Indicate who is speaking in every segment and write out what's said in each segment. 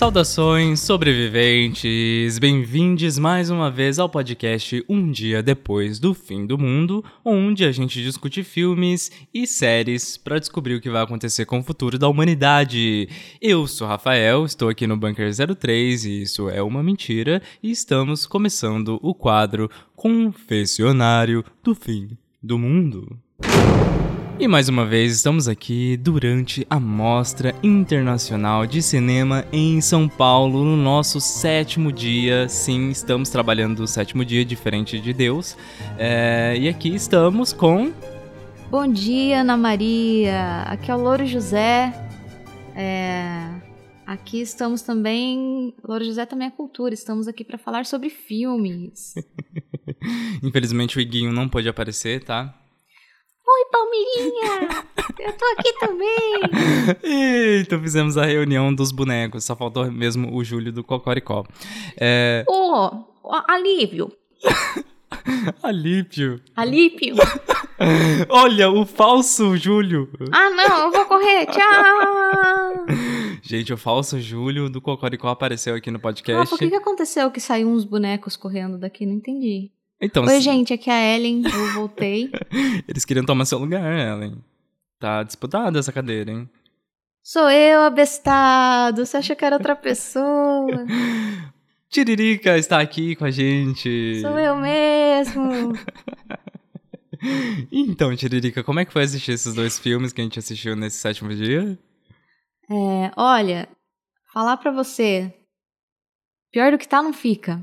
Speaker 1: Saudações, sobreviventes! Bem-vindos mais uma vez ao podcast Um Dia Depois do Fim do Mundo, onde a gente discute filmes e séries para descobrir o que vai acontecer com o futuro da humanidade. Eu sou Rafael, estou aqui no Bunker 03 e isso é uma mentira, e estamos começando o quadro Confessionário do Fim do Mundo. E mais uma vez estamos aqui durante a Mostra Internacional de Cinema em São Paulo, no nosso sétimo dia. Sim, estamos trabalhando o sétimo dia, diferente de Deus. É, e aqui estamos com.
Speaker 2: Bom dia, Ana Maria. Aqui é o Louro José. É, Aqui estamos também. Louro José também é cultura. Estamos aqui para falar sobre filmes.
Speaker 1: Infelizmente o Iguinho não pôde aparecer, tá?
Speaker 2: Oi, Palmeirinha! Eu tô aqui também!
Speaker 1: Eita, fizemos a reunião dos bonecos, só faltou mesmo o Júlio do Cocoricó. É...
Speaker 2: Ô, oh, alívio!
Speaker 1: Alípio.
Speaker 2: Alípio!
Speaker 1: Olha, o falso Júlio.
Speaker 2: Ah, não, eu vou correr, tchau!
Speaker 1: Gente, o falso Júlio do Cocoricó apareceu aqui no podcast.
Speaker 2: Rafa, o que, que aconteceu que saiu uns bonecos correndo daqui? Não entendi.
Speaker 1: Então,
Speaker 2: Oi,
Speaker 1: se-
Speaker 2: gente, aqui é a Ellen, eu voltei.
Speaker 1: eles queriam tomar seu lugar, Ellen. Tá disputada essa cadeira, hein?
Speaker 2: Sou eu, abestado. Você achou que era outra pessoa?
Speaker 1: Tiririca está aqui com a gente.
Speaker 2: Sou eu mesmo.
Speaker 1: Então, Tiririca, como é que foi assistir esses dois filmes que a gente assistiu nesse sétimo dia?
Speaker 2: É, olha, falar pra você. Pior do que tá, não fica.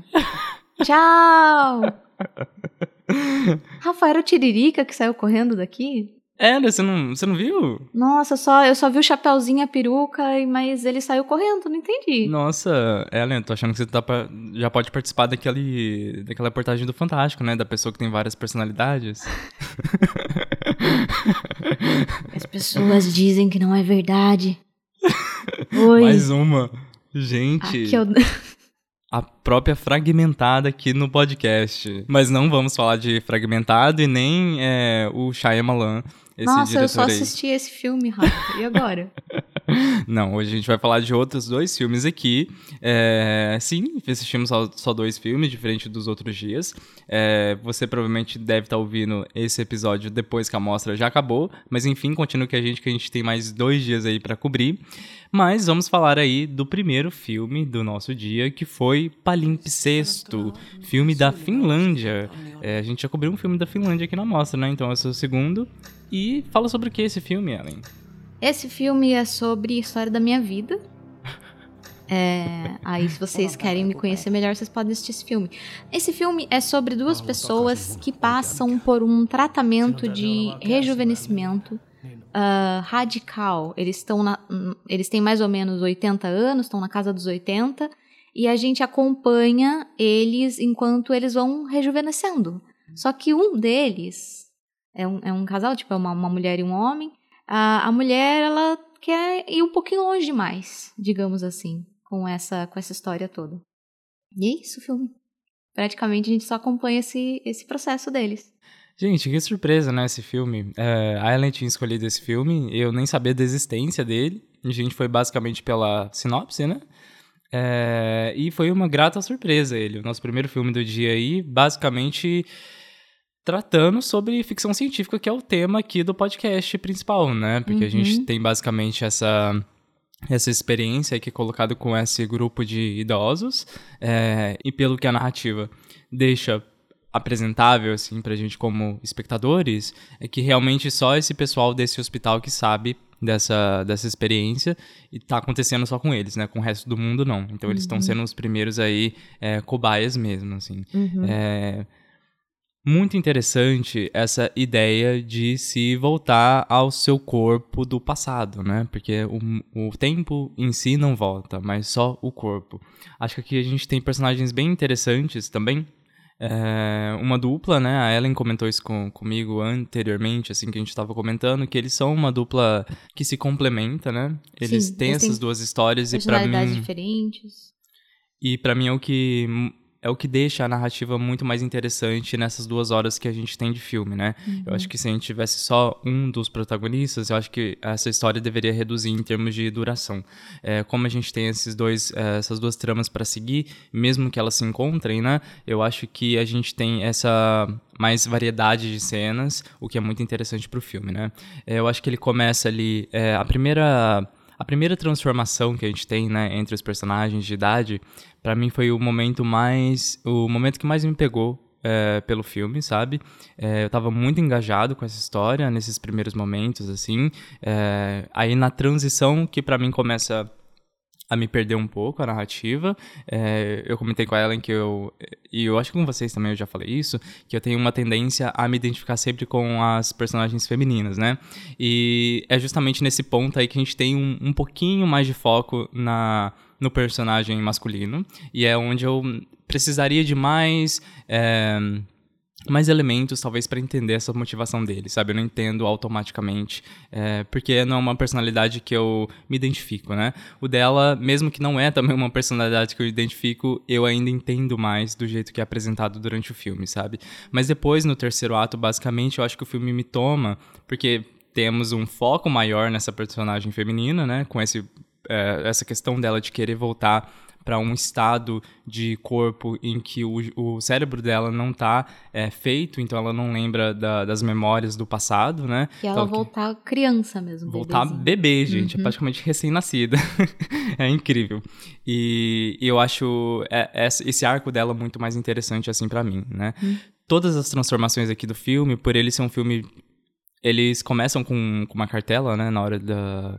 Speaker 2: Tchau! Rafa, era o Tiririca que saiu correndo daqui?
Speaker 1: É, você não, você não viu?
Speaker 2: Nossa, só, eu só vi o chapeuzinho, a peruca, e- mas ele saiu correndo, não entendi.
Speaker 1: Nossa, Ellen, tô achando que você tá pa- já pode participar daquele, daquela reportagem do Fantástico, né? Da pessoa que tem várias personalidades.
Speaker 2: As pessoas dizem que não é verdade. Oi.
Speaker 1: Mais uma. Gente,
Speaker 2: Aqui eu...
Speaker 1: a própria fragmentada aqui no podcast. Mas não vamos falar de fragmentado e nem é, o Shyamalan, esse
Speaker 2: Nossa, eu só
Speaker 1: aí.
Speaker 2: assisti esse filme, Rafa. E agora?
Speaker 1: Não, hoje a gente vai falar de outros dois filmes aqui. É, sim, assistimos só, dois filmes, diferente dos outros dias. É, você provavelmente deve estar ouvindo esse episódio depois que a mostra já acabou. Mas enfim, continua com a gente que a gente tem mais dois dias aí pra cobrir. Mas vamos falar aí do primeiro filme do nosso dia, que foi Palimpsesto, filme da Finlândia. É, a gente já cobriu um filme da Finlândia aqui na mostra, né? Então esse é o segundo. E fala sobre o que esse filme, Ellen?
Speaker 2: Esse filme é sobre a história da minha vida. É, aí, se vocês querem me conhecer melhor, vocês podem assistir esse filme. Esse filme é sobre duas pessoas que passam por um tratamento de rejuvenescimento ah, radical. Eles estão na, eles têm mais ou menos 80 anos, estão na casa dos 80, e a gente acompanha eles enquanto eles vão rejuvenescendo. Só que um deles é um, é um casal, tipo, é uma, uma mulher e um homem. A, a mulher, ela quer ir um pouquinho longe demais, digamos assim, com essa, com essa história toda. E é isso o filme. Praticamente a gente só acompanha esse, esse processo deles.
Speaker 1: Gente, que surpresa, né, esse filme. É, a Ellen tinha escolhido esse filme, eu nem sabia da existência dele. A gente foi basicamente pela sinopse, né? É, e foi uma grata surpresa ele. O nosso primeiro filme do dia aí, basicamente tratando sobre ficção científica, que é o tema aqui do podcast principal, né? Porque a gente
Speaker 2: Uhum.
Speaker 1: tem basicamente essa essa experiência aqui colocado com esse grupo de idosos é, e pelo que a narrativa deixa apresentável assim pra gente como espectadores é que realmente só esse pessoal desse hospital que sabe dessa, dessa experiência e tá acontecendo só com eles, né? Com o resto do mundo não. Então eles estão sendo os primeiros aí é, cobaias mesmo, assim.
Speaker 2: Uhum.
Speaker 1: É, muito interessante essa ideia de se voltar ao seu corpo do passado, né? Porque o, o tempo em si não volta, mas só o corpo. Acho que aqui a gente tem personagens bem interessantes também. É, uma dupla, né? A Ellen comentou isso com, comigo anteriormente, assim, que a gente estava comentando, que eles são uma dupla que se complementa, né? Eles
Speaker 2: Sim,
Speaker 1: têm
Speaker 2: eles
Speaker 1: essas duas histórias e para mim
Speaker 2: diferentes.
Speaker 1: e para mim é o que é o que deixa a narrativa muito mais interessante nessas duas horas que a gente tem de filme, né? Eu acho que se a gente tivesse só um dos protagonistas, eu acho que essa história deveria reduzir em termos de duração. É, como a gente tem esses dois, é, essas duas tramas para seguir, mesmo que elas se encontrem, né? Eu acho que a gente tem essa mais variedade de cenas, o que é muito interessante pro filme, né? É, eu acho que ele começa ali é, a primeira a primeira transformação que a gente tem, né, entre os personagens de idade, pra mim foi o momento mais, o momento que mais me pegou é, pelo filme, sabe? É, eu tava muito engajado com essa história nesses primeiros momentos, assim. É, aí na transição que pra mim começa a me perder um pouco a narrativa. É, eu comentei com a Ellen que eu. E eu acho que com vocês também eu já falei isso, que eu tenho uma tendência a me identificar sempre com as personagens femininas, né? E é justamente nesse ponto aí que a gente tem um, um pouquinho mais de foco na, no personagem masculino. E é onde eu precisaria de mais. É, mais elementos, talvez, para entender essa motivação dele, sabe? Eu não entendo automaticamente, é, porque não é uma personalidade que eu me identifico, né? O dela, mesmo que não é também uma personalidade que eu identifico, eu ainda entendo mais do jeito que é apresentado durante o filme, sabe? Mas depois, no terceiro ato, basicamente, eu acho que o filme me toma, porque temos um foco maior nessa personagem feminina, né? Com esse, é, essa questão dela de querer voltar para um estado de corpo em que o, o cérebro dela não está é, feito, então ela não lembra da, das memórias do passado, né?
Speaker 2: E ela
Speaker 1: Então, que-
Speaker 2: voltar criança mesmo.
Speaker 1: Voltar
Speaker 2: bebezinho.
Speaker 1: bebê, gente, é praticamente recém-nascida. é incrível. E, e eu acho é- esse arco dela muito mais interessante, assim, pra mim, né? Todas as transformações aqui do filme, por ele ser um filme. Eles começam com, com uma cartela, né, na hora da.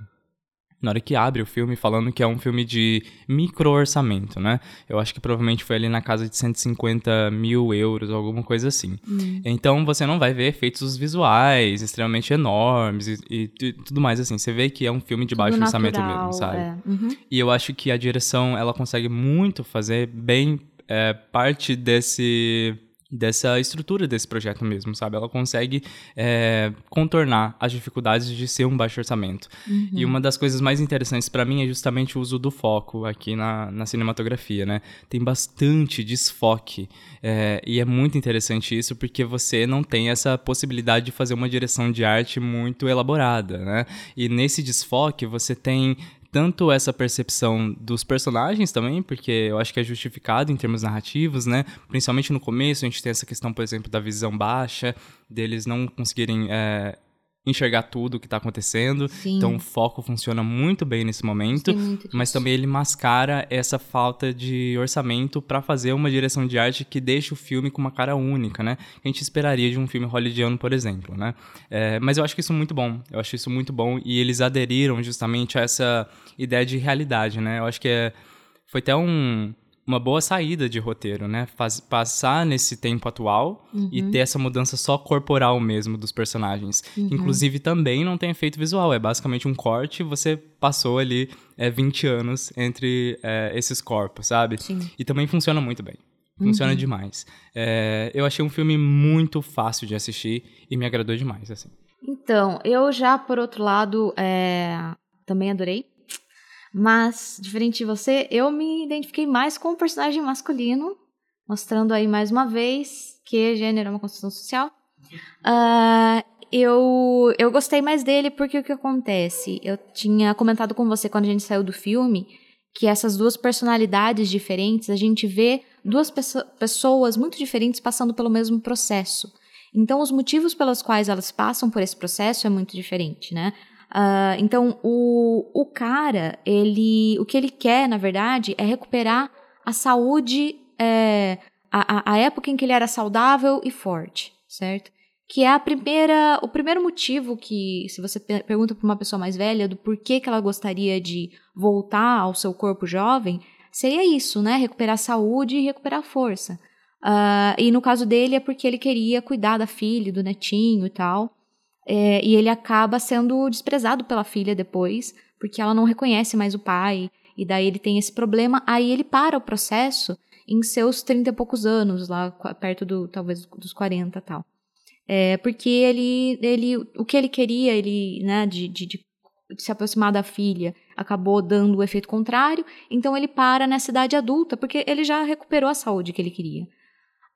Speaker 1: Na hora que abre o filme, falando que é um filme de micro orçamento, né? Eu acho que provavelmente foi ali na casa de 150 mil euros, alguma coisa assim. Então você não vai ver efeitos visuais extremamente enormes e, e tu- tudo mais assim. Você vê que é um filme de baixo
Speaker 2: Tudo
Speaker 1: orçamento
Speaker 2: natural,
Speaker 1: mesmo, sabe?
Speaker 2: é. Uhum.
Speaker 1: E eu acho que a direção, ela consegue muito fazer bem é, parte desse dessa estrutura desse projeto mesmo, sabe? Ela consegue é, contornar as dificuldades de ser um baixo orçamento. E uma das coisas mais interessantes pra mim é justamente o uso do foco aqui na, na cinematografia, né? Tem bastante desfoque é, e é muito interessante isso porque você não tem essa possibilidade de fazer uma direção de arte muito elaborada, né? E nesse desfoque você tem tanto essa percepção dos personagens também, porque eu acho que é justificado em termos narrativos, né? Principalmente no começo, a gente tem essa questão, por exemplo, da visão baixa, deles não conseguirem é, enxergar tudo o que está acontecendo.
Speaker 2: Sim.
Speaker 1: Então o foco funciona muito bem nesse momento, mas também ele mascara essa falta de orçamento para fazer uma direção de arte que deixe o filme com uma cara única, né? Que a gente esperaria de um filme hollywoodiano, por exemplo, né? É, mas eu acho que isso é muito bom. Eu acho isso muito bom e eles aderiram justamente a essa ideia de realidade, né? Eu acho que é, foi até um, uma boa saída de roteiro, né? Faz- passar nesse tempo atual e ter essa mudança só corporal mesmo dos personagens. Que, Inclusive também não tem efeito visual, é basicamente um corte, você passou ali é, 20 anos entre é, esses corpos, sabe?
Speaker 2: Sim.
Speaker 1: E também funciona muito bem. Funciona demais. É, eu achei um filme muito fácil de assistir e me agradou demais, assim.
Speaker 2: Então, eu já, por outro lado, é, também adorei. Mas, diferente de você, eu me identifiquei mais com o personagem masculino, mostrando aí mais uma vez que gênero é uma construção social. Ah, eu, eu gostei mais dele porque o que acontece? Eu tinha comentado com você quando a gente saiu do filme que essas duas personalidades diferentes, a gente vê duas pesso- pessoas muito diferentes passando pelo mesmo processo. Então, os motivos pelos quais elas passam por esse processo é muito diferente, né? Ah, então, o, o cara, ele, o que ele quer, na verdade, é recuperar a saúde, é, a, a- época em que ele era saudável e forte, certo? Que é a primeira, o primeiro motivo que, se você pe- pergunta para uma pessoa mais velha do porquê que ela gostaria de voltar ao seu corpo jovem, seria isso, né? Recuperar a saúde e recuperar a força. Uh, e no caso dele é porque ele queria cuidar da filha, do netinho e tal. É, e ele acaba sendo desprezado pela filha depois, porque ela não reconhece mais o pai. E daí ele tem esse problema. Aí ele para o processo em seus 30 e poucos anos, lá perto do talvez dos 40 e tal. É, porque ele, ele, o que ele queria, ele, né, de, de, de se aproximar da filha, acabou dando o efeito contrário, então ele para nessa idade adulta, porque ele já recuperou a saúde que ele queria.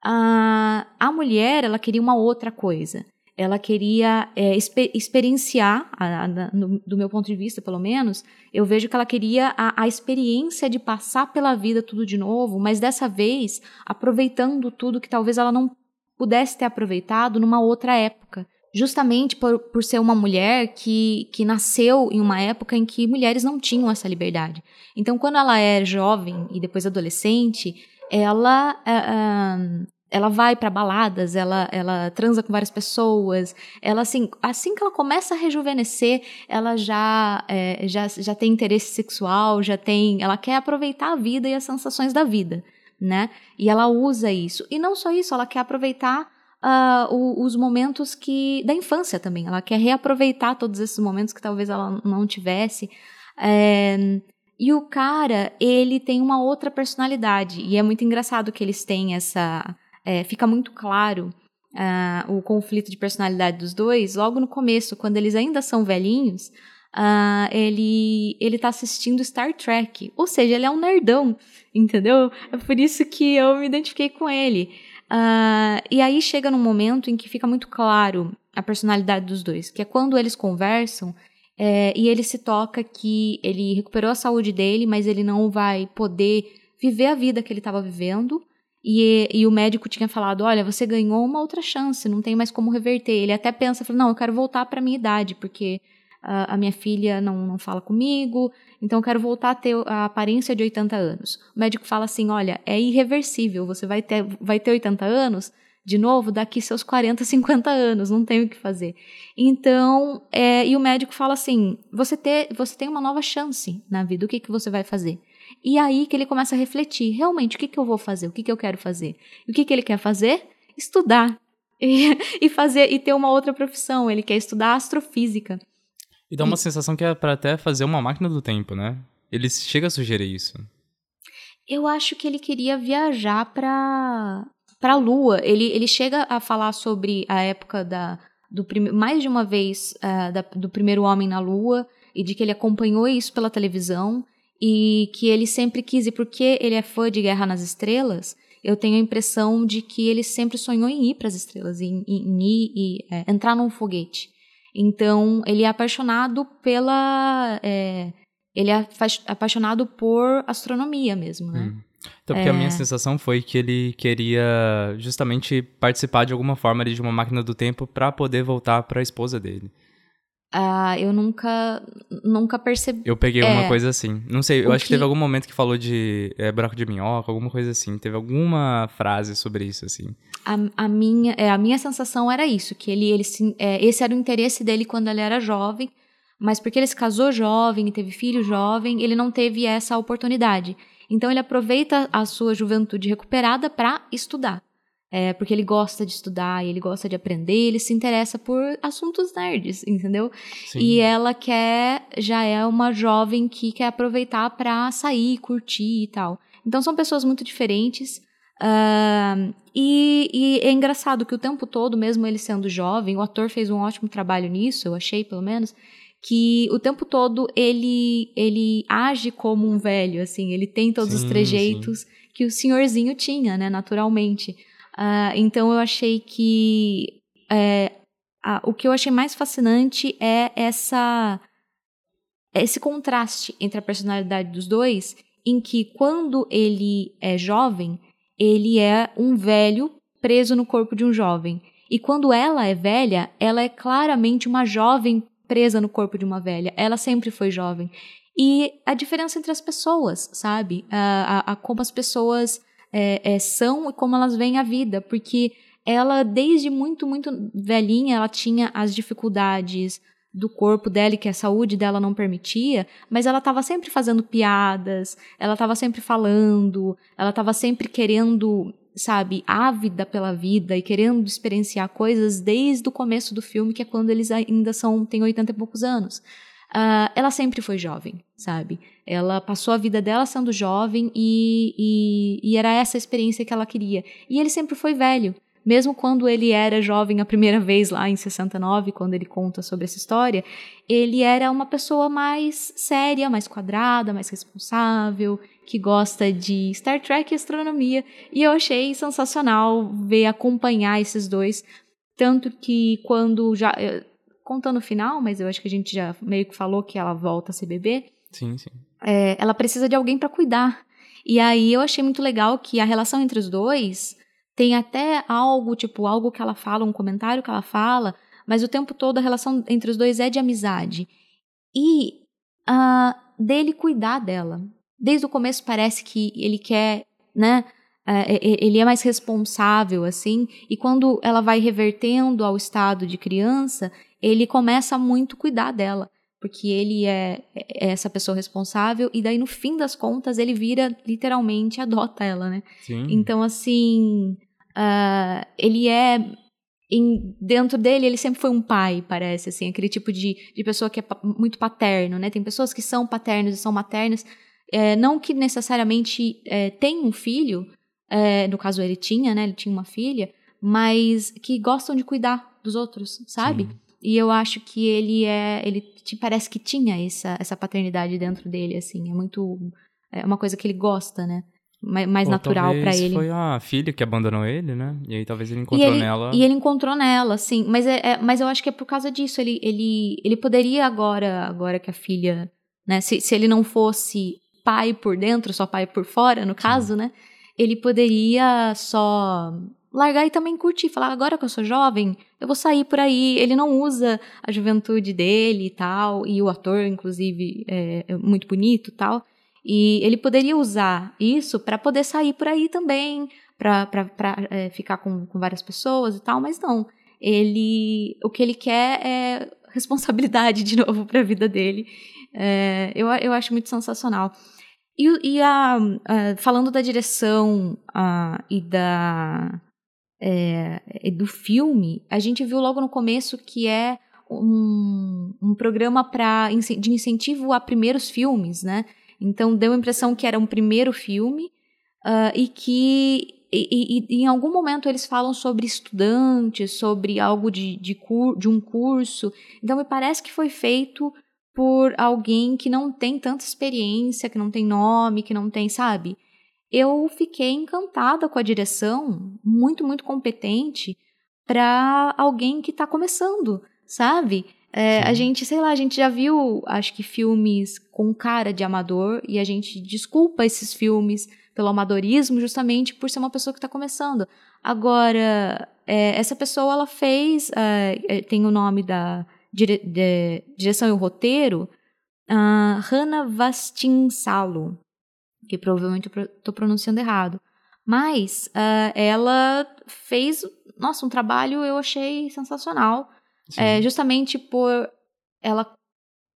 Speaker 2: A, a mulher, ela queria uma outra coisa. Ela queria é, exper experienciar, a, a, no, do meu ponto de vista, pelo menos, eu vejo que ela queria a, a experiência de passar pela vida tudo de novo, mas dessa vez aproveitando tudo que talvez ela não pudesse ter aproveitado numa outra época justamente por, por ser uma mulher que, que nasceu em uma época em que mulheres não tinham essa liberdade. Então, quando ela é jovem e depois adolescente, ela. Uh, ela vai para baladas, ela, ela transa com várias pessoas, ela assim, assim que ela começa a rejuvenescer, ela já, é, já, já tem interesse sexual, já tem, ela quer aproveitar a vida e as sensações da vida, né? E ela usa isso. E não só isso, ela quer aproveitar uh, os momentos que da infância também. Ela quer reaproveitar todos esses momentos que talvez ela não tivesse. É, e o cara, ele tem uma outra personalidade. E é muito engraçado que eles têm essa. É, fica muito claro uh, o conflito de personalidade dos dois logo no começo, quando eles ainda são velhinhos. Uh, ele ele tá assistindo Star Trek, ou seja, ele é um nerdão, entendeu? É por isso que eu me identifiquei com ele. Uh, e aí chega num momento em que fica muito claro a personalidade dos dois, que é quando eles conversam é, e ele se toca que ele recuperou a saúde dele, mas ele não vai poder viver a vida que ele estava vivendo. E, e, o médico tinha falado: Olha, você ganhou uma outra chance, não tem mais como reverter. Ele até pensa: Não, eu quero voltar para minha idade, porque a, a minha filha não, não fala comigo, então eu quero voltar a ter a aparência de 80 anos. O médico fala assim: olha, é irreversível, você vai ter, vai ter 80 anos de novo daqui seus 40, 50 anos, não tem o que fazer. Então, é, e o médico fala assim: você, ter, você tem uma nova chance na vida, o que, que você vai fazer? E aí que ele começa a refletir: realmente, o que, que eu vou fazer? O que, que eu quero fazer? E o que, que ele quer fazer? Estudar. E, e fazer e ter uma outra profissão. Ele quer estudar astrofísica.
Speaker 1: E dá uma e... sensação que é para até fazer uma máquina do tempo, né? Ele chega a sugerir isso.
Speaker 2: Eu acho que ele queria viajar para para a Lua. Ele, ele chega a falar sobre a época da do mais de uma vez uh, da, do primeiro homem na Lua e de que ele acompanhou isso pela televisão e que ele sempre quis e porque ele é fã de Guerra nas Estrelas. Eu tenho a impressão de que ele sempre sonhou em ir para as estrelas, em, em, em ir e é, entrar num foguete. Então, ele é apaixonado pela. É, ele é apaixonado por astronomia mesmo, né? Hum.
Speaker 1: Então, porque é... a minha sensação foi que ele queria justamente participar de alguma forma de uma máquina do tempo para poder voltar para a esposa dele.
Speaker 2: Ah, eu nunca, nunca percebi.
Speaker 1: Eu peguei é, uma coisa assim. Não sei, eu acho que... que teve algum momento que falou de é, buraco de minhoca, alguma coisa assim. Teve alguma frase sobre isso, assim.
Speaker 2: A, a minha, é, a minha sensação era isso, que ele, ele é, esse era o interesse dele quando ele era jovem, mas porque ele se casou jovem e teve filho jovem, ele não teve essa oportunidade. Então ele aproveita a sua juventude recuperada para estudar é, porque ele gosta de estudar, ele gosta de aprender, ele se interessa por assuntos nerds, entendeu? Sim. E ela quer, já é uma jovem que quer aproveitar para sair, curtir e tal. Então são pessoas muito diferentes. Uh, e, e, é engraçado que o tempo todo, mesmo ele sendo jovem, o ator fez um ótimo trabalho nisso, eu achei pelo menos, que o tempo todo ele ele age como um velho, assim, ele tem todos sim, os trejeitos sim. que o senhorzinho tinha, né, naturalmente. Uh, então eu achei que é, a, o que eu achei mais fascinante é essa esse contraste entre a personalidade dos dois, em que quando ele é jovem, ele é um velho preso no corpo de um jovem. E quando ela é velha, ela é claramente uma jovem presa no corpo de uma velha. Ela sempre foi jovem. E a diferença entre as pessoas, sabe? A, a, a como as pessoas é, é, são e como elas veem a vida, porque ela, desde muito, muito velhinha, ela tinha as dificuldades do corpo dela e que a saúde dela não permitia, mas ela estava sempre fazendo piadas, ela estava sempre falando, ela estava sempre querendo sabe, ávida pela vida e querendo experienciar coisas desde o começo do filme, que é quando eles ainda são, têm 80 e poucos anos. Uh, ela sempre foi jovem, sabe? Ela passou a vida dela sendo jovem e, e, e, era essa a experiência que ela queria. E ele sempre foi velho. Mesmo quando ele era jovem a primeira vez lá em 69, quando ele conta sobre essa história, ele era uma pessoa mais séria, mais quadrada, mais responsável, que gosta de Star Trek e astronomia. E eu achei sensacional ver acompanhar esses dois. Tanto que quando já contando o final, mas eu acho que a gente já meio que falou que ela volta a ser bebê.
Speaker 1: Sim, sim.
Speaker 2: É, ela precisa de alguém para cuidar. E aí eu achei muito legal que a relação entre os dois tem até algo, tipo, algo que ela fala, um comentário que ela fala, mas o tempo todo a relação entre os dois é de amizade. E uh, dele cuidar dela. Desde o começo parece que ele quer, né? Uh, ele é mais responsável, assim, e quando ela vai revertendo ao estado de criança, ele começa a muito cuidar dela, porque ele é, é, essa pessoa responsável, e daí no fim das contas ele vira, literalmente, adota ela, né?
Speaker 1: Sim.
Speaker 2: Então, assim, uh, ele é em, dentro dele, ele sempre foi um pai, parece, assim, aquele tipo de, de pessoa que é muito paterno, né? Tem pessoas que são paternos e são maternas, é, não que necessariamente é, tem um filho, é, no caso ele tinha, né? Ele tinha uma filha, mas que gostam de cuidar dos outros, sabe? Sim. E eu acho que ele é. Ele te parece que tinha essa, essa paternidade dentro dele, assim. É muito. É uma coisa que ele gosta, né? Mais, natural para ele.
Speaker 1: Foi a filha que abandonou ele, né? E aí talvez ele encontrou
Speaker 2: e ele,
Speaker 1: nela.
Speaker 2: E ele encontrou nela, sim. Mas, é, é, mas eu acho que é por causa disso. Ele, ele, ele poderia agora, agora que a filha. Né, se, se ele não fosse pai por dentro, só pai por fora, no caso, sim. né? Ele poderia só largar e também curtir, falar agora que eu sou jovem, eu vou sair por aí. Ele não usa a juventude dele e tal, e o ator, inclusive, é, é muito bonito e tal. E ele poderia usar isso para poder sair por aí também, para é, ficar com, com várias pessoas e tal, mas não. Ele, o que ele quer é responsabilidade de novo para a vida dele. É, eu, eu acho muito sensacional. E, e a, a, falando da direção a, e da, é, do filme, a gente viu logo no começo que é um, um programa pra, de incentivo a primeiros filmes, né? Então deu a impressão que era um primeiro filme uh, e que e, e, em algum momento eles falam sobre estudantes, sobre algo de, de, cur, de um curso. Então me parece que foi feito por alguém que não tem tanta experiência, que não tem nome, que não tem, sabe? Eu fiquei encantada com a direção, muito, muito competente para alguém que está começando, sabe? É, a gente, sei lá, a gente já viu, acho que filmes com cara de amador e a gente desculpa esses filmes pelo amadorismo justamente por ser uma pessoa que está começando. Agora, é, essa pessoa, ela fez, é, tem o nome da dire, de, direção e o roteiro, uh, Hannah Vastinsalo que provavelmente eu estou pronunciando errado. Mas uh, ela fez, nossa, um trabalho eu achei sensacional. É, justamente por ela,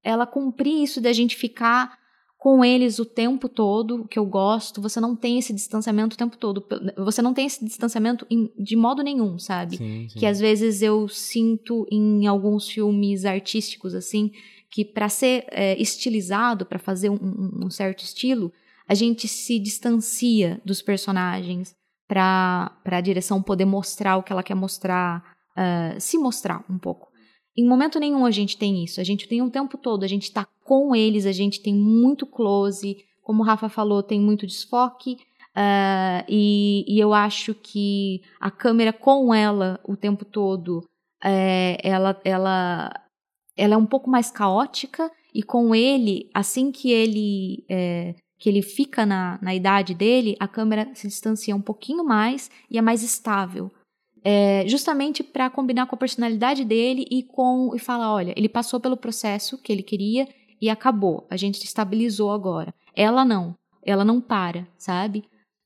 Speaker 2: ela cumprir isso de a gente ficar com eles o tempo todo, que eu gosto. Você não tem esse distanciamento o tempo todo. Você não tem esse distanciamento em, de modo nenhum, sabe?
Speaker 1: Sim, sim.
Speaker 2: Que às vezes eu sinto em alguns filmes artísticos, assim, que para ser é, estilizado, para fazer um, um certo estilo, a gente se distancia dos personagens para a direção poder mostrar o que ela quer mostrar, uh, se mostrar um pouco. Em momento nenhum a gente tem isso. A gente tem o um tempo todo, a gente está com eles, a gente tem muito close. Como o Rafa falou, tem muito desfoque. Uh, e, e, eu acho que a câmera com ela o tempo todo, é, ela, ela, ela é um pouco mais caótica. E com ele, assim que ele é, que ele fica na, na idade dele, a câmera se distancia um pouquinho mais e é mais estável. É, justamente para combinar com a personalidade dele e com e falar, olha, ele passou pelo processo que ele queria e acabou. A gente estabilizou agora. Ela não, ela não para, sabe?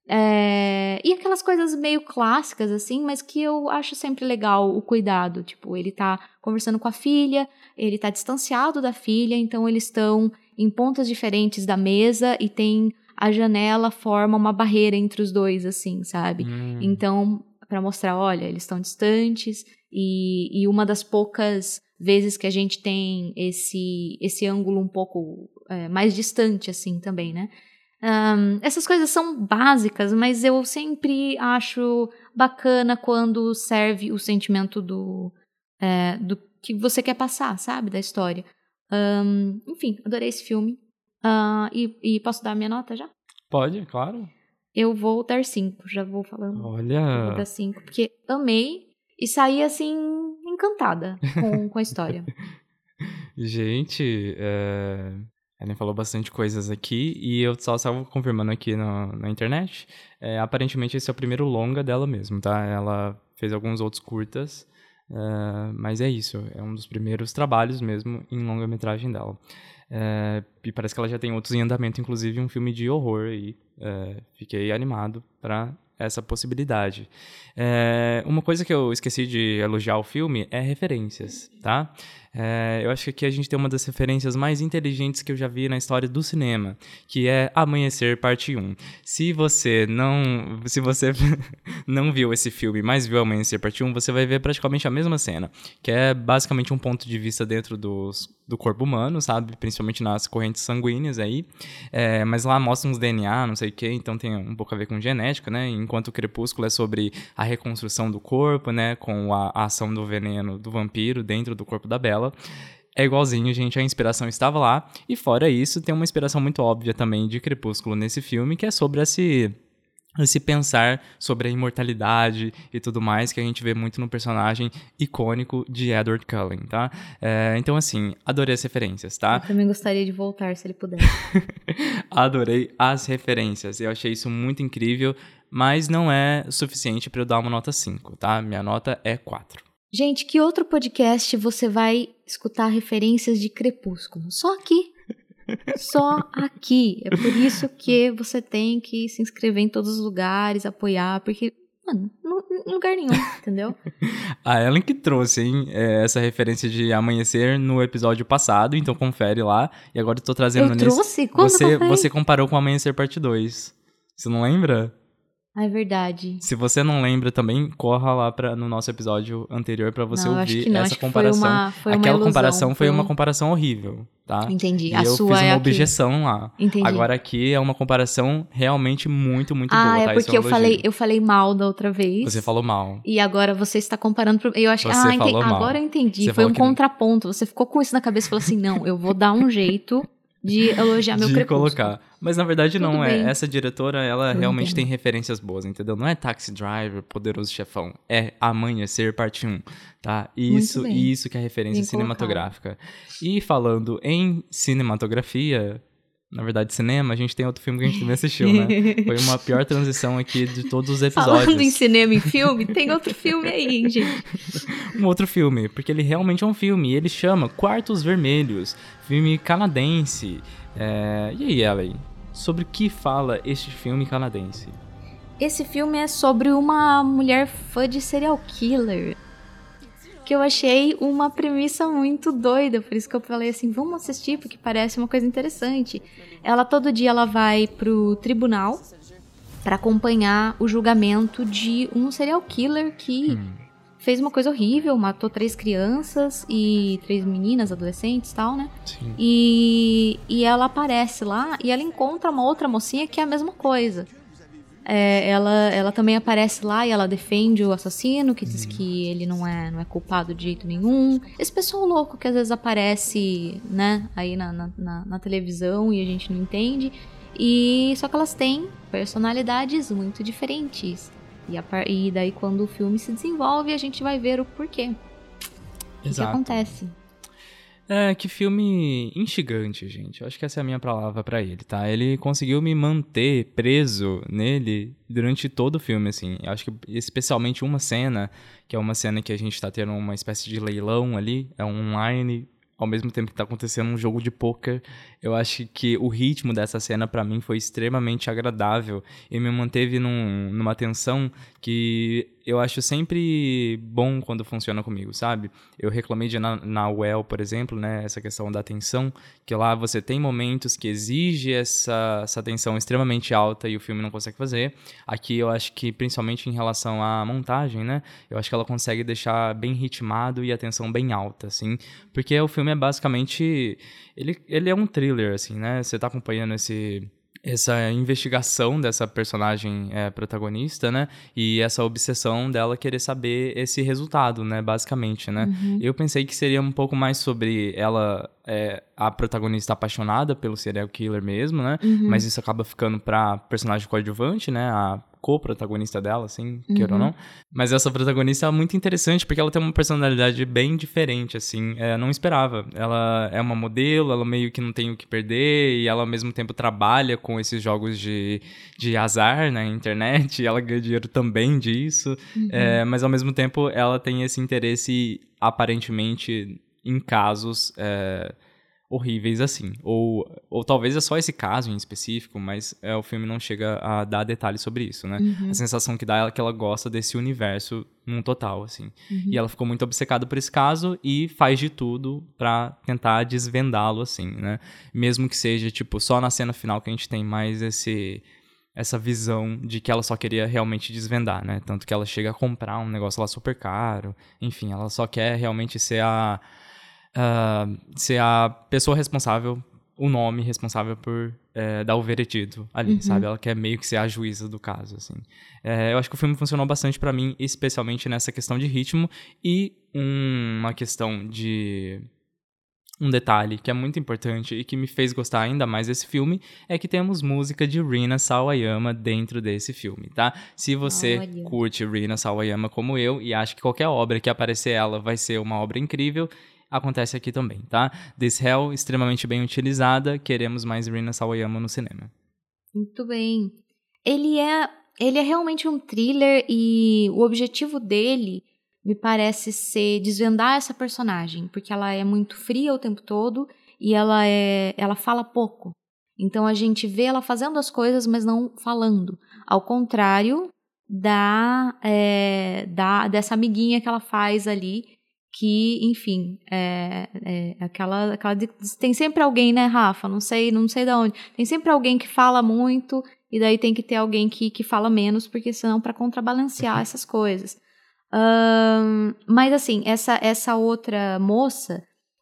Speaker 2: É, e aquelas coisas meio clássicas, assim, mas que eu acho sempre legal o cuidado. Tipo, ele tá conversando com a filha, ele tá distanciado da filha, então eles estão em pontas diferentes da mesa e tem a janela forma uma barreira entre os dois, assim, sabe?
Speaker 1: Hum.
Speaker 2: Então, para mostrar, olha, eles estão distantes e, e uma das poucas vezes que a gente tem esse esse ângulo um pouco é, mais distante, assim, também, né? Um, essas coisas são básicas, mas eu sempre acho bacana quando serve o sentimento do, é, do que você quer passar, sabe? Da história. Um, enfim, adorei esse filme. Uh, e, e, posso dar minha nota já?
Speaker 1: Pode, claro.
Speaker 2: Eu vou dar cinco, já vou falando.
Speaker 1: Olha.
Speaker 2: Eu vou dar cinco, porque amei e saí assim, encantada com, com a história.
Speaker 1: Gente, é... Ellen falou bastante coisas aqui e eu só estava confirmando aqui no, na internet. É, aparentemente esse é o primeiro longa dela mesmo, tá? Ela fez alguns outros curtas, é, mas é isso. É um dos primeiros trabalhos mesmo em longa-metragem dela. É, e parece que ela já tem outros em andamento, inclusive um filme de horror aí. É, fiquei animado para essa possibilidade. Uma coisa que eu esqueci de elogiar o filme é referências, tá? É, eu acho que aqui a gente tem uma das referências mais inteligentes que eu já vi na história do cinema, que é Amanhecer Parte 1. Se você não, se você não viu esse filme, mas viu Amanhecer Parte 1, você vai ver praticamente a mesma cena, que é basicamente um ponto de vista dentro dos, do corpo humano, sabe? Principalmente nas correntes sanguíneas aí. É, mas lá mostra uns DNA, não sei o que, então tem um pouco a ver com genética, né? Enquanto o Crepúsculo é sobre a reconstrução do corpo, né? Com a, a ação do veneno do vampiro dentro do corpo da Bela dela. É igualzinho, gente, a inspiração estava lá. E fora isso, tem uma inspiração muito óbvia também de Crepúsculo nesse filme, que é sobre esse esse pensar sobre a imortalidade e tudo mais que a gente vê muito no personagem icônico de Edward Cullen, tá? É, então, assim, adorei as referências, tá?
Speaker 2: Eu também gostaria de voltar, se ele puder.
Speaker 1: adorei as referências, eu achei isso muito incrível, mas não é suficiente para eu dar uma nota 5, tá? Minha nota é 4.
Speaker 2: Gente, que outro podcast você vai escutar referências de Crepúsculo? Só aqui. Só aqui. É por isso que você tem que se inscrever em todos os lugares, apoiar, porque, mano, em lugar nenhum, entendeu?
Speaker 1: A Ellen que trouxe, hein, é, essa referência de amanhecer no episódio passado, então confere lá. E agora eu tô trazendo
Speaker 2: eu
Speaker 1: nesse.
Speaker 2: Trouxe? Quando
Speaker 1: você, você comparou com Amanhecer Parte 2. Você não lembra?
Speaker 2: Ah, é verdade.
Speaker 1: Se você não lembra também, corra lá pra, no nosso episódio anterior para você
Speaker 2: não,
Speaker 1: ouvir
Speaker 2: não,
Speaker 1: essa comparação.
Speaker 2: Foi uma, foi
Speaker 1: Aquela comparação foi
Speaker 2: um...
Speaker 1: uma comparação horrível, tá?
Speaker 2: Entendi.
Speaker 1: E
Speaker 2: a
Speaker 1: eu
Speaker 2: sua
Speaker 1: fiz uma
Speaker 2: é
Speaker 1: objeção lá.
Speaker 2: Entendi.
Speaker 1: Agora aqui é uma comparação realmente muito, muito
Speaker 2: ah,
Speaker 1: boa,
Speaker 2: é
Speaker 1: tá?
Speaker 2: porque
Speaker 1: é um
Speaker 2: eu falei, eu falei mal da outra vez.
Speaker 1: Você falou mal.
Speaker 2: E agora você está comparando. Pro... Eu acho que.
Speaker 1: Você
Speaker 2: Ah, entendi. agora eu entendi.
Speaker 1: Você
Speaker 2: foi um
Speaker 1: que-
Speaker 2: contraponto. Você ficou com isso na cabeça e falou assim: não, eu vou dar um jeito de elogiar meu
Speaker 1: de
Speaker 2: crepúsculo.
Speaker 1: colocar. Mas na verdade
Speaker 2: Tudo
Speaker 1: não, é.
Speaker 2: bem.
Speaker 1: Essa diretora, ela
Speaker 2: Eu
Speaker 1: realmente
Speaker 2: entendo.
Speaker 1: tem referências boas, entendeu? Não é Taxi Driver, Poderoso Chefão. É Amanhecer Parte 1, tá? Isso, isso que é referência
Speaker 2: Bem
Speaker 1: cinematográfica. E falando em cinematografia, na verdade cinema, a gente tem outro filme que a gente também assistiu, né? Foi uma pior transição aqui de todos os episódios.
Speaker 2: Falando em cinema e filme, tem outro filme aí, gente.
Speaker 1: um outro filme, porque ele realmente é um filme. e Ele chama Quartos Vermelhos, filme canadense. É, E aí, Ellen, sobre o que fala este filme canadense?
Speaker 2: Esse filme é sobre uma mulher fã de serial killer. Que eu achei uma premissa muito doida, por isso que eu falei assim, vamos assistir, porque parece uma coisa interessante. Ela todo dia ela vai pro tribunal para acompanhar o julgamento de um serial killer que fez uma coisa horrível, matou três crianças e três meninas, adolescentes e tal, né?
Speaker 1: Sim.
Speaker 2: E, e ela aparece lá e ela encontra uma outra mocinha que é a mesma coisa. É, ela, ela também aparece lá e ela defende o assassino, que diz que ele não é, não é culpado de jeito nenhum. Esse pessoal louco que às vezes aparece, né, aí na, na, na- televisão e a gente não entende. E só que elas têm personalidades muito diferentes. E, a e daí quando o filme se desenvolve, a gente vai ver o porquê. O que que acontece.
Speaker 1: É, que filme instigante, gente. Eu acho que essa é a minha palavra pra ele, tá? Ele conseguiu me manter preso nele durante todo o filme, assim. Eu acho que especialmente uma cena, que é uma cena que a gente tá tendo uma espécie de leilão ali, é um online, ao mesmo tempo que tá acontecendo um jogo de pôquer. Eu acho que o ritmo dessa cena pra mim foi extremamente agradável e me manteve num- numa tensão que eu acho sempre bom quando funciona comigo, sabe? Eu reclamei de na, na por exemplo, né? Essa questão da atenção, que lá você tem momentos que exige essa, essa atenção extremamente alta e o filme não consegue fazer. Aqui eu acho que, principalmente em relação à montagem, né? Eu acho que ela consegue deixar bem ritmado e a atenção bem alta, assim. Porque o filme é basicamente... Ele, ele é um thriller, assim, né? Você tá acompanhando esse essa investigação dessa personagem é, protagonista, né? E essa obsessão dela querer saber esse resultado, né? Basicamente, né?
Speaker 2: Uhum.
Speaker 1: Eu pensei que seria um pouco mais sobre ela, é, a protagonista apaixonada pelo serial killer mesmo, né?
Speaker 2: Uhum.
Speaker 1: Mas isso acaba ficando pra personagem coadjuvante, né? A co-protagonista dela, assim, queira ou
Speaker 2: Uhum.
Speaker 1: não. Mas essa protagonista é muito interessante porque ela tem uma personalidade bem diferente, assim. É, não esperava. Ela é uma modelo, ela meio que não tem o que perder e ela ao mesmo tempo trabalha com esses jogos de, de azar na internet e ela ganha dinheiro também disso. É, mas ao mesmo tempo ela tem esse interesse aparentemente em casos. é, horríveis assim. Ou, ou talvez é só esse caso em específico, mas é, o filme não chega a dar detalhes sobre isso, né? A sensação que dá é que ela gosta desse universo num total, assim. E ela ficou muito obcecada por esse caso e faz de tudo pra tentar desvendá-lo, assim, né? Mesmo que seja, tipo, só na cena final que a gente tem mais esse essa visão de que ela só queria realmente desvendar, né? Tanto que ela chega a comprar um negócio lá super caro. Enfim, ela só quer realmente ser a ser a pessoa responsável, o nome responsável por eh, dar o veredito ali, sabe? Ela quer meio que ser a juíza do caso, assim. Eh, eu acho que o filme funcionou bastante pra mim, especialmente nessa questão de ritmo e uma questão de um detalhe que é muito importante e que me fez gostar ainda mais desse filme é que temos música de Rina Sawayama dentro desse filme, tá? Se você
Speaker 2: Olha.
Speaker 1: curte Rina Sawayama como eu e acha que qualquer obra que aparecer ela vai ser uma obra incrível, acontece aqui também, tá? This Hell, extremamente bem utilizada, queremos mais Rina Sawayama no cinema.
Speaker 2: Muito bem. Ele é, ele é realmente um thriller e o objetivo dele me parece ser desvendar essa personagem, porque ela é muito fria o tempo todo e ela é, ela fala pouco. Então a gente vê ela fazendo as coisas, mas não falando. Ao contrário da, é, da dessa amiguinha que ela faz ali, que, enfim, é, é aquela, aquela de- tem sempre alguém, né, Rafa? Não sei, não sei de onde. Tem sempre alguém que fala muito e daí tem que ter alguém que, que fala menos, porque senão para contrabalancear essas coisas. Ahn, mas assim, essa essa outra moça,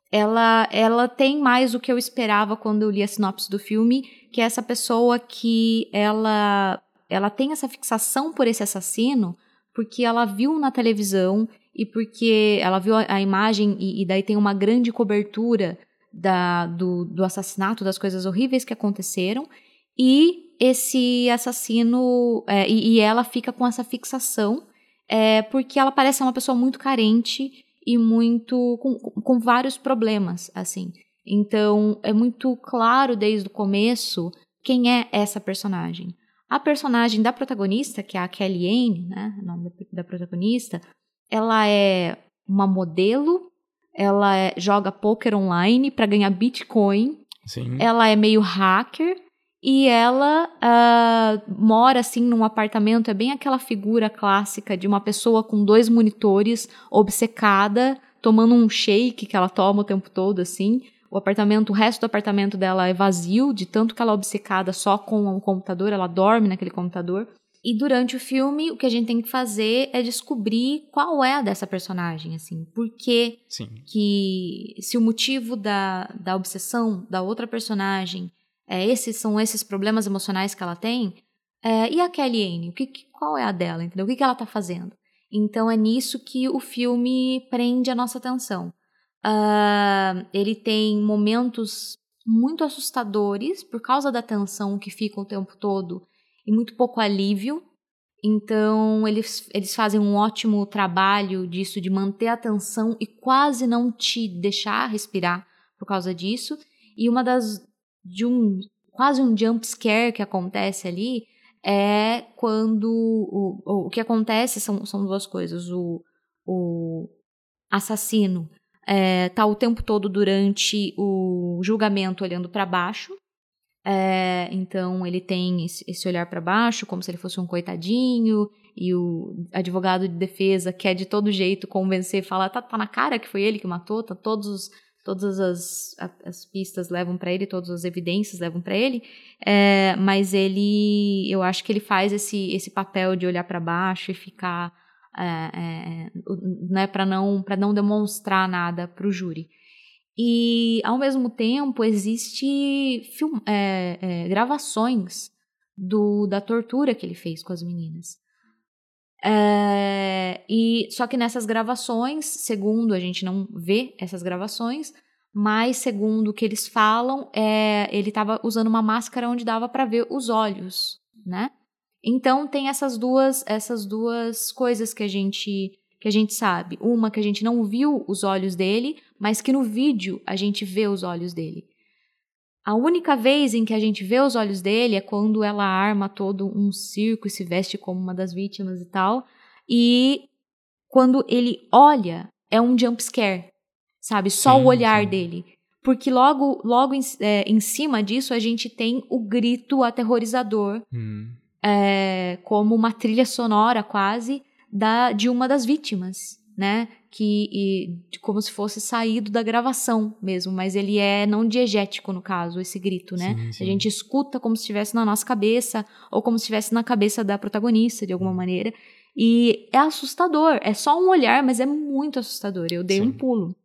Speaker 2: ela ela tem mais o que eu esperava quando eu li a sinopse do filme, que é essa pessoa que ela ela tem essa fixação por esse assassino porque ela viu na televisão e porque ela viu a, a imagem e, e daí tem uma grande cobertura da, do, do assassinato, das coisas horríveis que aconteceram. E esse assassino é, e, e ela fica com essa fixação é, porque ela parece uma pessoa muito carente e muito com, com vários problemas assim. Então é muito claro desde o começo quem é essa personagem a personagem da protagonista, que é a Kelly Anne, né, o nome da, protagonista, ela é uma modelo, ela é- joga poker online para ganhar Bitcoin,
Speaker 1: Sim.
Speaker 2: ela é meio hacker e ela ah, mora assim num apartamento, é bem aquela figura clássica de uma pessoa com dois monitores, obcecada, tomando um shake que ela toma o tempo todo assim. O apartamento, o resto do apartamento dela é vazio, de tanto que ela é obcecada só com o computador, ela dorme naquele computador. E durante o filme, o que a gente tem que fazer é descobrir qual é a dessa personagem, assim. Por que que se o motivo da, da obsessão da outra personagem é esses são esses problemas emocionais que ela tem, é, e a Kelly Anne, o que, que- qual é a dela, entendeu? O que, que ela tá fazendo? Então é nisso que o filme prende a nossa atenção. Ah, ele tem momentos muito assustadores por causa da tensão que fica o tempo todo e muito pouco alívio. Então, eles, eles fazem um ótimo trabalho disso, de manter a atenção e quase não te deixar respirar por causa disso. E uma das. de um. quase um jump scare que acontece ali é quando. O, o, o que acontece são, são duas coisas. O, o assassino é, tá o tempo todo durante o julgamento olhando para baixo. É, então ele tem esse, olhar para baixo, como se ele fosse um coitadinho, e o advogado de defesa quer de todo jeito convencer, falar, tá, tá na cara que foi ele que matou, tá todos os, todas as, as pistas levam para ele, todas as evidências levam para ele, é, mas ele, eu acho que ele faz esse, esse papel de olhar para baixo e ficar, é, é, né, para não, não demonstrar nada para o júri. E, ao mesmo tempo, existe film, é, é, gravações do, da tortura que ele fez com as meninas. É, e Só que nessas gravações, segundo, a gente não vê essas gravações, mas segundo o que eles falam, é, ele estava usando uma máscara onde dava para ver os olhos, né? Então tem essas duas essas duas coisas que a gente que a gente sabe. Uma que a gente não viu os olhos dele, mas que no vídeo a gente vê os olhos dele. A única vez em que a gente vê os olhos dele é quando ela arma todo um circo e se veste como uma das vítimas e tal. E quando ele olha, é um jump scare, sabe? Só sim, o olhar sim. dele. Porque logo, logo em, é, em, cima disso a gente tem o grito aterrorizador, hum. É, como uma trilha sonora quase da, de uma das vítimas, né? Que e, como se fosse saído da gravação mesmo, mas ele é não diegético no caso, esse grito, né? Sim, sim. A gente escuta como se estivesse na nossa cabeça ou como se estivesse na cabeça da protagonista de alguma maneira. E é assustador, é só um olhar, mas é muito assustador. Eu dei sim. um pulo.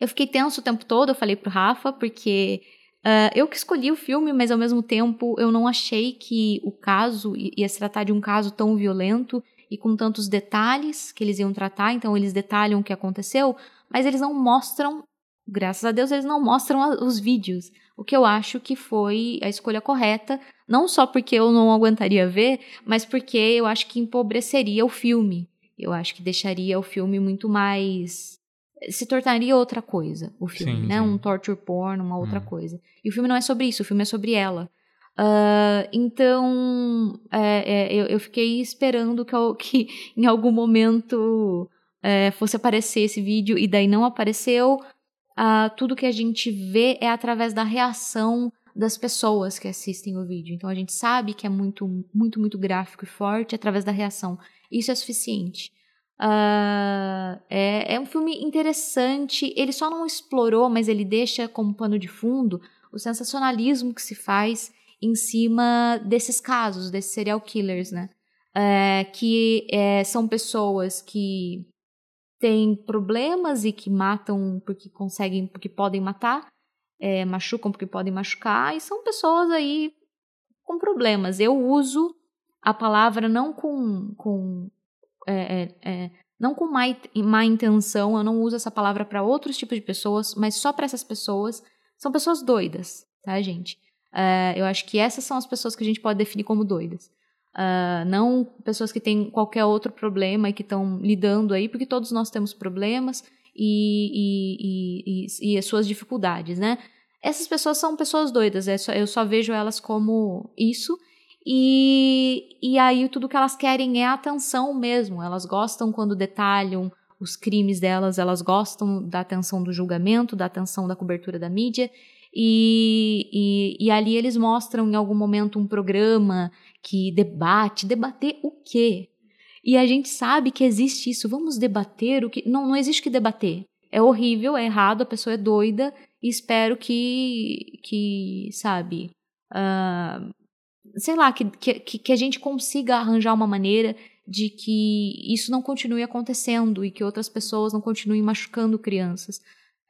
Speaker 2: Eu fiquei tenso o tempo todo, eu falei pro Rafa, porque Uh, eu que escolhi o filme, mas ao mesmo tempo eu não achei que o caso ia se tratar de um caso tão violento e com tantos detalhes que eles iam tratar, então eles detalham o que aconteceu, mas eles não mostram, graças a Deus, eles não mostram os vídeos. O que eu acho que foi a escolha correta, não só porque eu não aguentaria ver, mas porque eu acho que empobreceria o filme. Eu acho que deixaria o filme muito mais se tornaria outra coisa, o filme, sim, né? Sim. Um torture porn, uma outra hum. coisa. E o filme não é sobre isso, o filme é sobre ela. Uh, então, é, é, eu, eu, fiquei esperando que, que em algum momento é, fosse aparecer esse vídeo e daí não apareceu. Uh, tudo que a gente vê é através da reação das pessoas que assistem o vídeo. Então a gente sabe que é muito, muito, muito gráfico e forte através da reação. Isso é suficiente. Uh, é, é um filme interessante. Ele só não explorou, mas ele deixa como pano de fundo o sensacionalismo que se faz em cima desses casos, desses serial killers, né? É, que é, são pessoas que têm problemas e que matam porque conseguem, porque podem matar, é, machucam porque podem machucar, e são pessoas aí com problemas. Eu uso a palavra não com, com é, é, é, não com má, má intenção, eu não uso essa palavra para outros tipos de pessoas, mas só para essas pessoas. São pessoas doidas, tá, gente? Uh, eu acho que essas são as pessoas que a gente pode definir como doidas. Uh, não pessoas que têm qualquer outro problema e que estão lidando aí, porque todos nós temos problemas e, e, e, e, as suas dificuldades, né? Essas pessoas são pessoas doidas, é só, eu só vejo elas como isso. E, e aí tudo que elas querem é atenção mesmo. Elas gostam quando detalham os crimes delas, elas gostam da atenção do julgamento, da atenção da cobertura da mídia. E, e, e, ali eles mostram em algum momento um programa que debate. Debater o quê? E a gente sabe que existe isso. Vamos debater o que. Não, não existe que debater. É horrível, é errado, a pessoa é doida. E espero que. que sabe. Uh, sei lá, que, que, que a gente consiga arranjar uma maneira de que isso não continue acontecendo e que outras pessoas não continuem machucando crianças.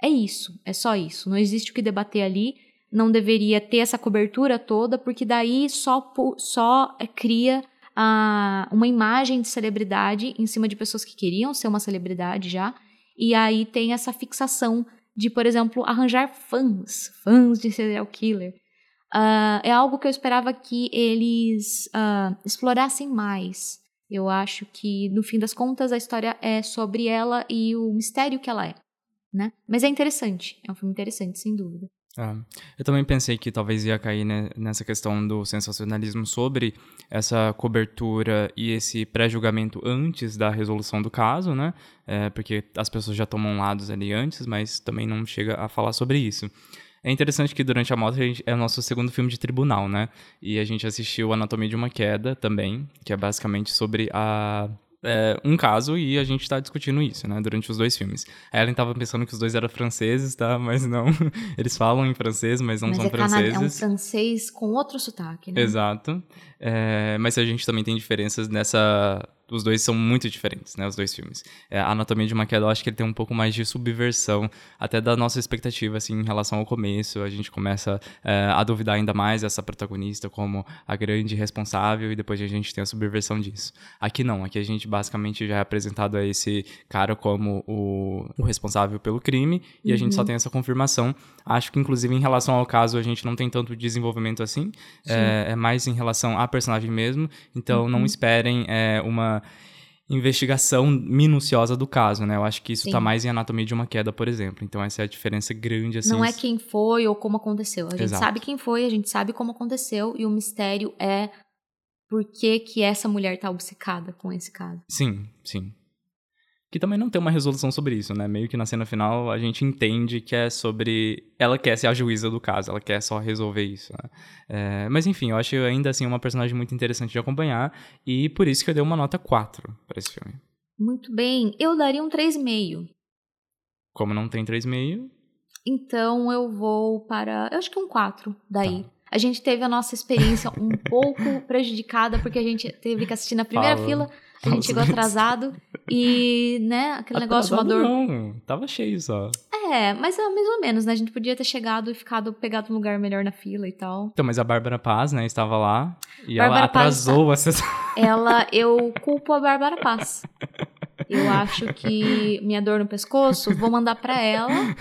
Speaker 2: É isso, é só isso. Não existe o que debater ali. Não deveria ter essa cobertura toda, porque daí só, só é, cria ah, uma imagem de celebridade em cima de pessoas que queriam ser uma celebridade já. E aí tem essa fixação de, por exemplo, arranjar fãs, fãs de serial killer. Uh, é algo que eu esperava que eles uh, explorassem mais. Eu acho que, no fim das contas, a história é sobre ela e o mistério que ela é né? Mas é interessante, é um filme interessante, sem dúvida.
Speaker 1: Ah, eu também pensei que talvez ia cair né, nessa questão do sensacionalismo sobre essa cobertura e esse pré-julgamento antes da resolução do caso, né? É, porque as pessoas já tomam lados ali antes, mas também não chega a falar sobre isso. É interessante que durante a moto a gente- é o nosso segundo filme de tribunal, né? E a gente assistiu Anatomia de uma Queda também, que é basicamente sobre a. é, um caso e a gente tá discutindo isso, né, durante os dois filmes. A Ellen tava pensando que os dois eram franceses, tá? Mas não. Eles falam em francês, mas não
Speaker 2: Mas
Speaker 1: são
Speaker 2: é, cana-
Speaker 1: franceses.
Speaker 2: é um francês com outro sotaque, né?
Speaker 1: Exato. É, mas a gente também tem diferenças nessa. Os dois são muito diferentes, né? Os dois filmes. É, a Anatomia de uma Queda, eu acho que ele tem um pouco mais de subversão, até da nossa expectativa, assim, em relação ao começo. A gente começa é, a duvidar ainda mais essa protagonista como a grande responsável, e depois a gente tem a subversão disso. Aqui não, aqui a gente basicamente já é apresentado a esse cara como o, o responsável pelo crime, e a gente só tem essa confirmação. Acho que, inclusive, em relação ao caso, a gente não tem tanto desenvolvimento assim. É, é mais em relação à personagem mesmo. Então, não esperem é, uma investigação minuciosa do caso, né? Eu acho que isso
Speaker 2: Sim.
Speaker 1: tá mais em Anatomia de uma Queda, por exemplo. Então, essa é a diferença grande, assim.
Speaker 2: Não é quem foi ou como aconteceu. A gente
Speaker 1: Exato.
Speaker 2: sabe quem foi, a gente sabe como aconteceu, e o mistério é por que, que essa mulher tá obcecada com esse caso.
Speaker 1: Sim, sim. Que também não tem uma resolução sobre isso, né? Meio que na cena final a gente entende que é sobre. Ela quer ser a juíza do caso, ela quer só resolver isso, né? É, Mas enfim, eu acho ainda assim uma personagem muito interessante de acompanhar e por isso que eu dei uma nota 4 pra esse filme.
Speaker 2: Muito bem, eu daria um 3,5.
Speaker 1: Como não tem 3,5,
Speaker 2: Então eu vou para. Eu acho que um 4 daí.
Speaker 1: Tá.
Speaker 2: A gente teve a nossa experiência um pouco prejudicada, porque a gente teve que assistir na primeira
Speaker 1: Fala.
Speaker 2: fila, a
Speaker 1: Fala
Speaker 2: gente chegou atrasado e, né, aquele negócio, uma dor.
Speaker 1: Não, tava cheio só.
Speaker 2: É, mas é mais ou menos, né? A gente podia ter chegado e ficado, pegado um lugar melhor na fila e tal.
Speaker 1: Então, mas a Bárbara Paz, né, estava lá e
Speaker 2: Bárbara
Speaker 1: ela
Speaker 2: Paz
Speaker 1: atrasou a sessão.
Speaker 2: Ela, eu culpo a Bárbara Paz. Eu acho que minha dor no pescoço, vou mandar pra ela.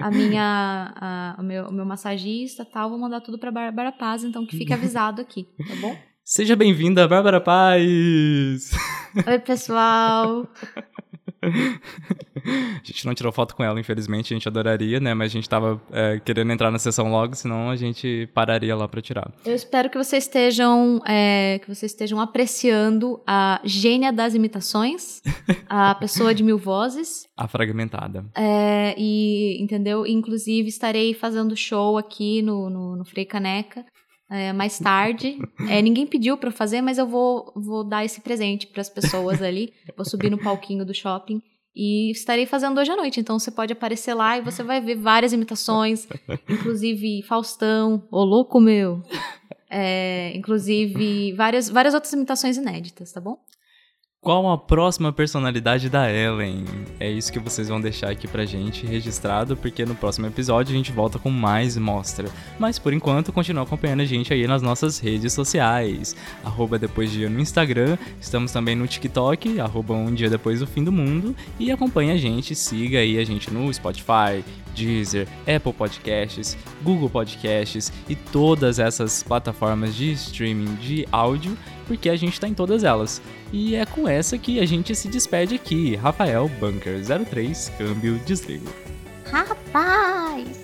Speaker 2: A minha, a- o, meu, o meu massagista e tal, vou mandar tudo pra Bárbara Paz, então que fique avisado aqui, tá bom?
Speaker 1: Seja bem-vinda, Bárbara Paz!
Speaker 2: Oi, pessoal.
Speaker 1: A gente não tirou foto com ela, infelizmente, a gente adoraria, né? Mas a gente tava é, querendo entrar na sessão logo, senão a gente pararia lá pra tirar.
Speaker 2: Eu espero que vocês estejam, é, que vocês estejam apreciando a gênia das imitações, a pessoa de mil vozes.
Speaker 1: A fragmentada.
Speaker 2: É, e, entendeu? Inclusive, estarei fazendo show aqui no, no, no Frei Caneca é, mais tarde. É, ninguém pediu eu fazer, mas eu vou, vou dar esse presente pras pessoas ali. Vou subir no palquinho do shopping. E estarei fazendo hoje à noite, então você pode aparecer lá e você vai ver várias imitações, inclusive Faustão, ô louco meu, É, inclusive várias, várias outras imitações inéditas, tá bom?
Speaker 1: Qual a próxima personalidade da Ellen? É isso que vocês vão deixar aqui pra gente registrado, porque no próximo episódio a gente volta com mais mostra. Mas por enquanto, continua acompanhando a gente aí nas nossas redes sociais. Arroba Depois Dia no Instagram, estamos também no TikTok, arroba Um Dia Depois do Fim do Mundo. E acompanhe a gente, siga aí a gente no Spotify, Deezer, Apple Podcasts, Google Podcasts e todas essas plataformas de streaming de áudio, porque a gente tá em todas elas. E é com essa que a gente se despede aqui. Rafael Bunker 03, câmbio desligo.
Speaker 2: Rapaz!